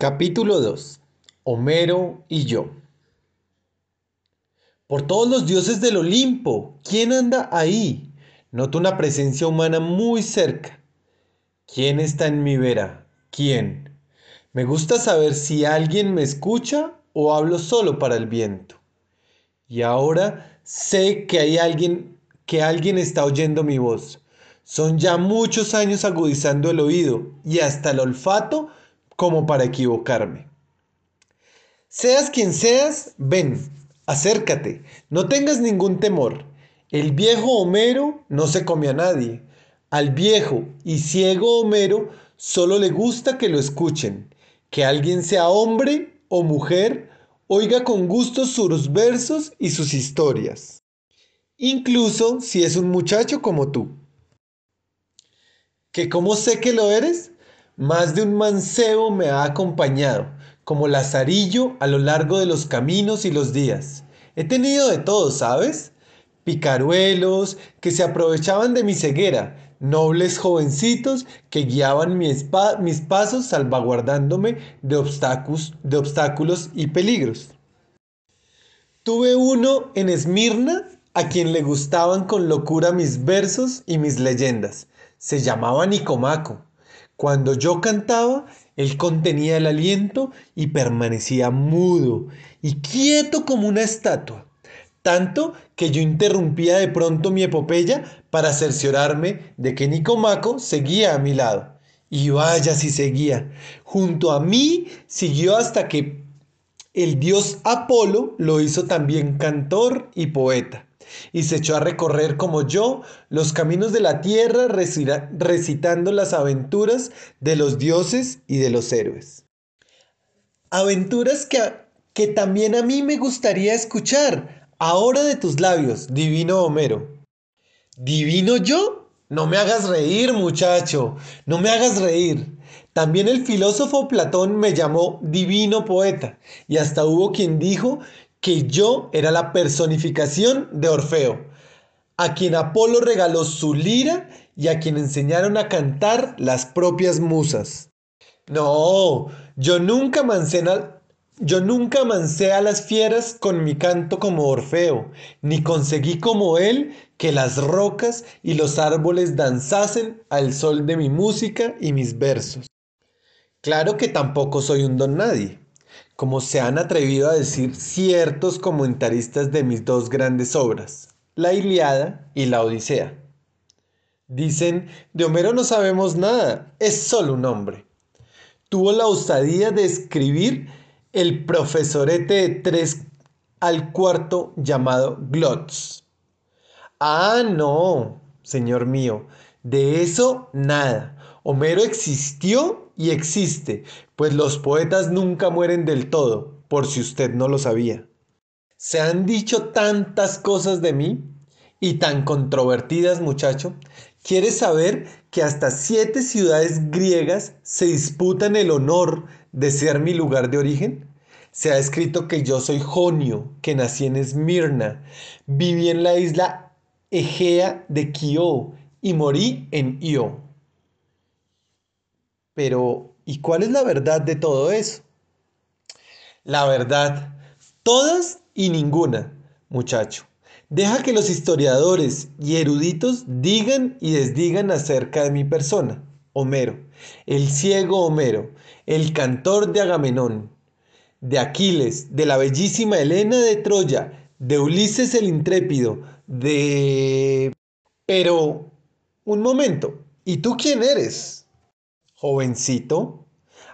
Capítulo 2. Homero y yo. Por todos los dioses del Olimpo, ¿quién anda ahí? Noto una presencia humana muy cerca. ¿Quién está en mi vera? ¿Quién? Me gusta saber si alguien me escucha o hablo solo para el viento. Y ahora sé que hay alguien, que alguien está oyendo mi voz. Son ya muchos años agudizando el oído y hasta el olfato como para equivocarme. Seas quien seas, ven, acércate, no tengas ningún temor. El viejo Homero no se come a nadie. Al viejo y ciego Homero solo le gusta que lo escuchen, que alguien sea hombre o mujer, oiga con gusto sus versos y sus historias, incluso si es un muchacho como tú. ¿Que cómo sé que lo eres? Más de un mancebo me ha acompañado, como lazarillo a lo largo de los caminos y los días. He tenido de todo, ¿sabes? Picaruelos que se aprovechaban de mi ceguera, nobles jovencitos que guiaban mis pasos salvaguardándome de obstáculos, de obstáculos y peligros. Tuve uno en Esmirna a quien le gustaban con locura mis versos y mis leyendas. Se llamaba Nicomaco cuando yo cantaba, él contenía el aliento y permanecía mudo y quieto como una estatua, tanto que yo interrumpía de pronto mi epopeya para cerciorarme de que Nicomaco seguía a mi lado. Y vaya si seguía. Junto a mí siguió hasta que el dios Apolo lo hizo también cantor y poeta y se echó a recorrer como yo los caminos de la tierra recitando las aventuras de los dioses y de los héroes. Aventuras que, que también a mí me gustaría escuchar ahora de tus labios, divino Homero. ¿Divino yo? No me hagas reír, muchacho, no me hagas reír. También el filósofo Platón me llamó divino poeta, y hasta hubo quien dijo que yo era la personificación de Orfeo, a quien Apolo regaló su lira y a quien enseñaron a cantar las propias musas. No, yo nunca mancé yo nunca mancé a las fieras con mi canto como Orfeo, ni conseguí como él que las rocas y los árboles danzasen al sol de mi música y mis versos. Claro que tampoco soy un don nadie como se han atrevido a decir ciertos comentaristas de mis dos grandes obras, la Iliada y la Odisea. Dicen, de Homero no sabemos nada, es solo un hombre. Tuvo la osadía de escribir el profesorete de tres al cuarto llamado Glotz. Ah, no, señor mío, de eso nada. Homero existió y existe, pues los poetas nunca mueren del todo, por si usted no lo sabía. Se han dicho tantas cosas de mí y tan controvertidas, muchacho. ¿Quieres saber que hasta siete ciudades griegas se disputan el honor de ser mi lugar de origen? Se ha escrito que yo soy Jonio, que nací en Esmirna, viví en la isla Egea de Quio y morí en Io. Pero, ¿y cuál es la verdad de todo eso? La verdad, todas y ninguna, muchacho. Deja que los historiadores y eruditos digan y desdigan acerca de mi persona. Homero, el ciego Homero, el cantor de Agamenón, de Aquiles, de la bellísima Helena de Troya, de Ulises el intrépido, de... Pero, un momento, ¿y tú quién eres? Jovencito,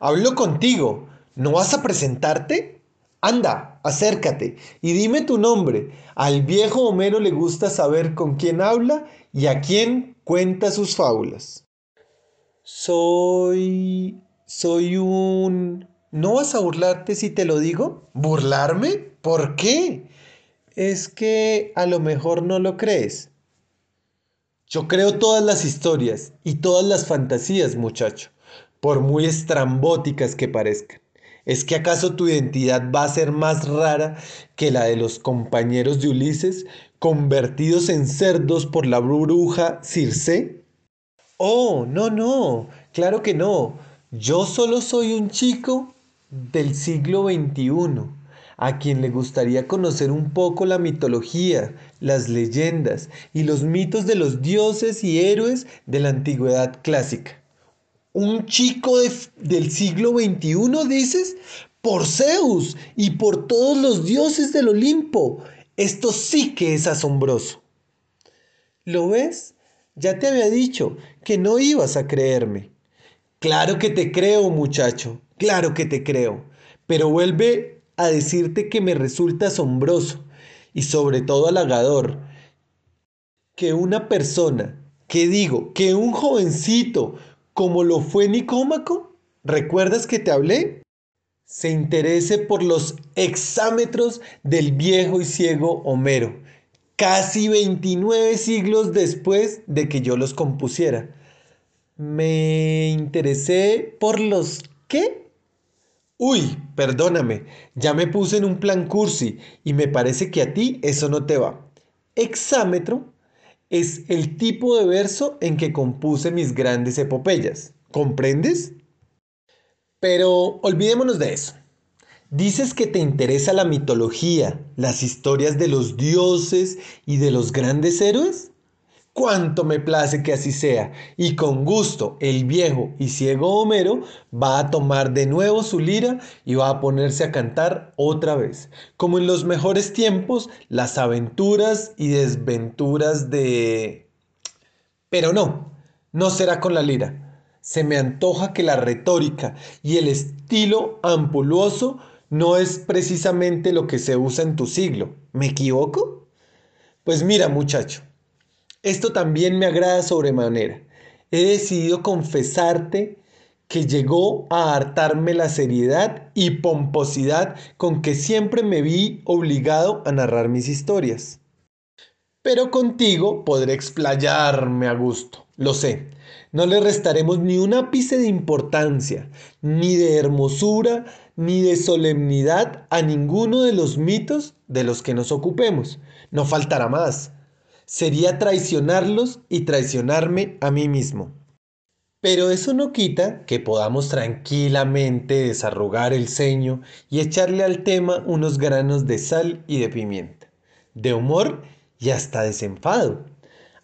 hablo contigo. ¿No vas a presentarte? Anda, acércate y dime tu nombre. Al viejo Homero le gusta saber con quién habla y a quién cuenta sus fábulas. Soy... soy un... ¿No vas a burlarte si te lo digo? ¿Burlarme? ¿Por qué? Es que a lo mejor no lo crees. Yo creo todas las historias y todas las fantasías, muchacho por muy estrambóticas que parezcan. ¿Es que acaso tu identidad va a ser más rara que la de los compañeros de Ulises, convertidos en cerdos por la bruja Circe? Oh, no, no, claro que no. Yo solo soy un chico del siglo XXI, a quien le gustaría conocer un poco la mitología, las leyendas y los mitos de los dioses y héroes de la antigüedad clásica. ¿Un chico del siglo XXI, dices? Por Zeus y por todos los dioses del Olimpo. Esto sí que es asombroso. ¿Lo ves? Ya te había dicho que no ibas a creerme. Claro que te creo, muchacho, claro que te creo, pero vuelve a decirte que me resulta asombroso y sobre todo halagador que una persona, que digo, que un jovencito como lo fue Nicómaco, ¿recuerdas que te hablé? Se interese por los exámetros del viejo y ciego Homero casi 29 siglos después de que yo los compusiera. Me interesé por los qué? Uy, perdóname, ya me puse en un plan cursi y me parece que a ti eso no te va. Exámetro es el tipo de verso en que compuse mis grandes epopeyas. ¿Comprendes? Pero olvidémonos de eso. Dices que te interesa la mitología, las historias de los dioses y de los grandes héroes. Cuánto me place que así sea, y con gusto el viejo y ciego Homero va a tomar de nuevo su lira y va a ponerse a cantar otra vez, como en los mejores tiempos, las aventuras y desventuras de... Pero no, no será con la lira. Se me antoja que la retórica y el estilo ampuloso no es precisamente lo que se usa en tu siglo. ¿Me equivoco? Pues mira, muchacho, esto también me agrada sobremanera. He decidido confesarte que llegó a hartarme la seriedad y pomposidad con que siempre me vi obligado a narrar mis historias. Pero contigo podré explayarme a gusto, lo sé. No le restaremos ni un ápice de importancia, ni de hermosura, ni de solemnidad a ninguno de los mitos de los que nos ocupemos. No faltará más. Sería traicionarlos y traicionarme a mí mismo. Pero eso no quita que podamos tranquilamente desarrugar el ceño y echarle al tema unos granos de sal y de pimienta, de humor y hasta desenfado,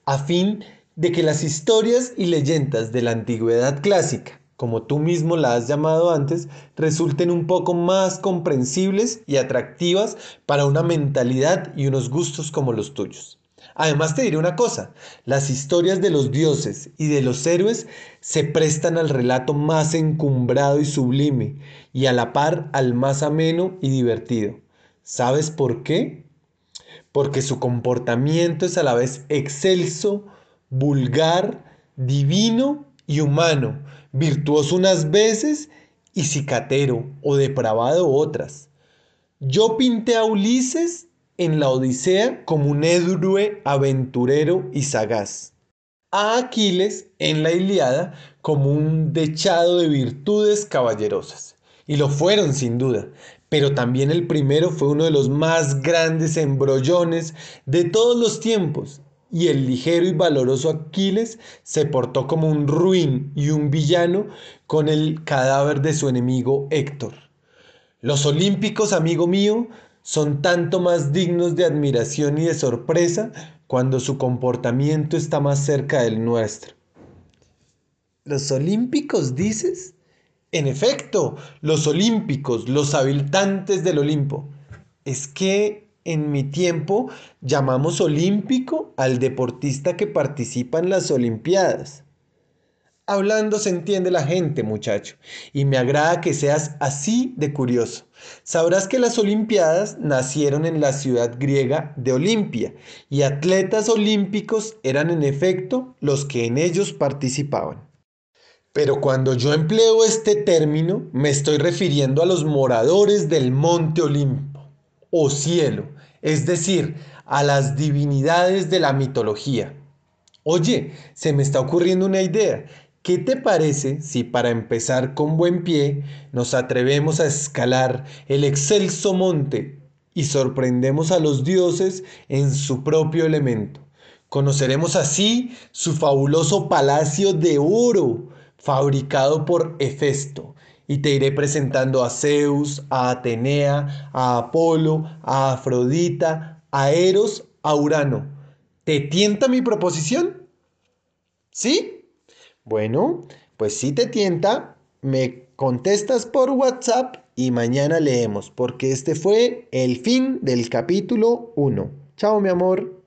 a fin de que las historias y leyendas de la antigüedad clásica como tú mismo la has llamado antes, resulten un poco más comprensibles y atractivas para una mentalidad y unos gustos como los tuyos. Además te diré una cosa, las historias de los dioses y de los héroes se prestan al relato más encumbrado y sublime y a la par al más ameno y divertido. ¿Sabes por qué? Porque su comportamiento es a la vez excelso, vulgar, divino y humano, virtuoso unas veces y cicatero o depravado otras. Yo pinté a Ulises en la Odisea como un héroe aventurero y sagaz. A Aquiles en la Iliada como un dechado de virtudes caballerosas. Y lo fueron sin duda, pero también el primero fue uno de los más grandes embrollones de todos los tiempos y el ligero y valoroso Aquiles se portó como un ruin y un villano con el cadáver de su enemigo Héctor. Los olímpicos, amigo mío, son tanto más dignos de admiración y de sorpresa cuando su comportamiento está más cerca del nuestro. ¿Los olímpicos dices? En efecto, los olímpicos, los habitantes del Olimpo. Es que en mi tiempo llamamos olímpico al deportista que participa en las Olimpiadas. Hablando se entiende la gente, muchacho, y me agrada que seas así de curioso. Sabrás que las Olimpiadas nacieron en la ciudad griega de Olimpia, y atletas olímpicos eran en efecto los que en ellos participaban. Pero cuando yo empleo este término, me estoy refiriendo a los moradores del Monte Olimpo o cielo, es decir, a las divinidades de la mitología. Oye, se me está ocurriendo una idea. ¿Qué te parece si para empezar con buen pie nos atrevemos a escalar el excelso monte y sorprendemos a los dioses en su propio elemento? Conoceremos así su fabuloso palacio de oro fabricado por Hefesto y te iré presentando a Zeus, a Atenea, a Apolo, a Afrodita, a Eros, a Urano. ¿Te tienta mi proposición? ¿Sí? Bueno, pues si te tienta, me contestas por WhatsApp y mañana leemos, porque este fue el fin del capítulo 1. Chao, mi amor.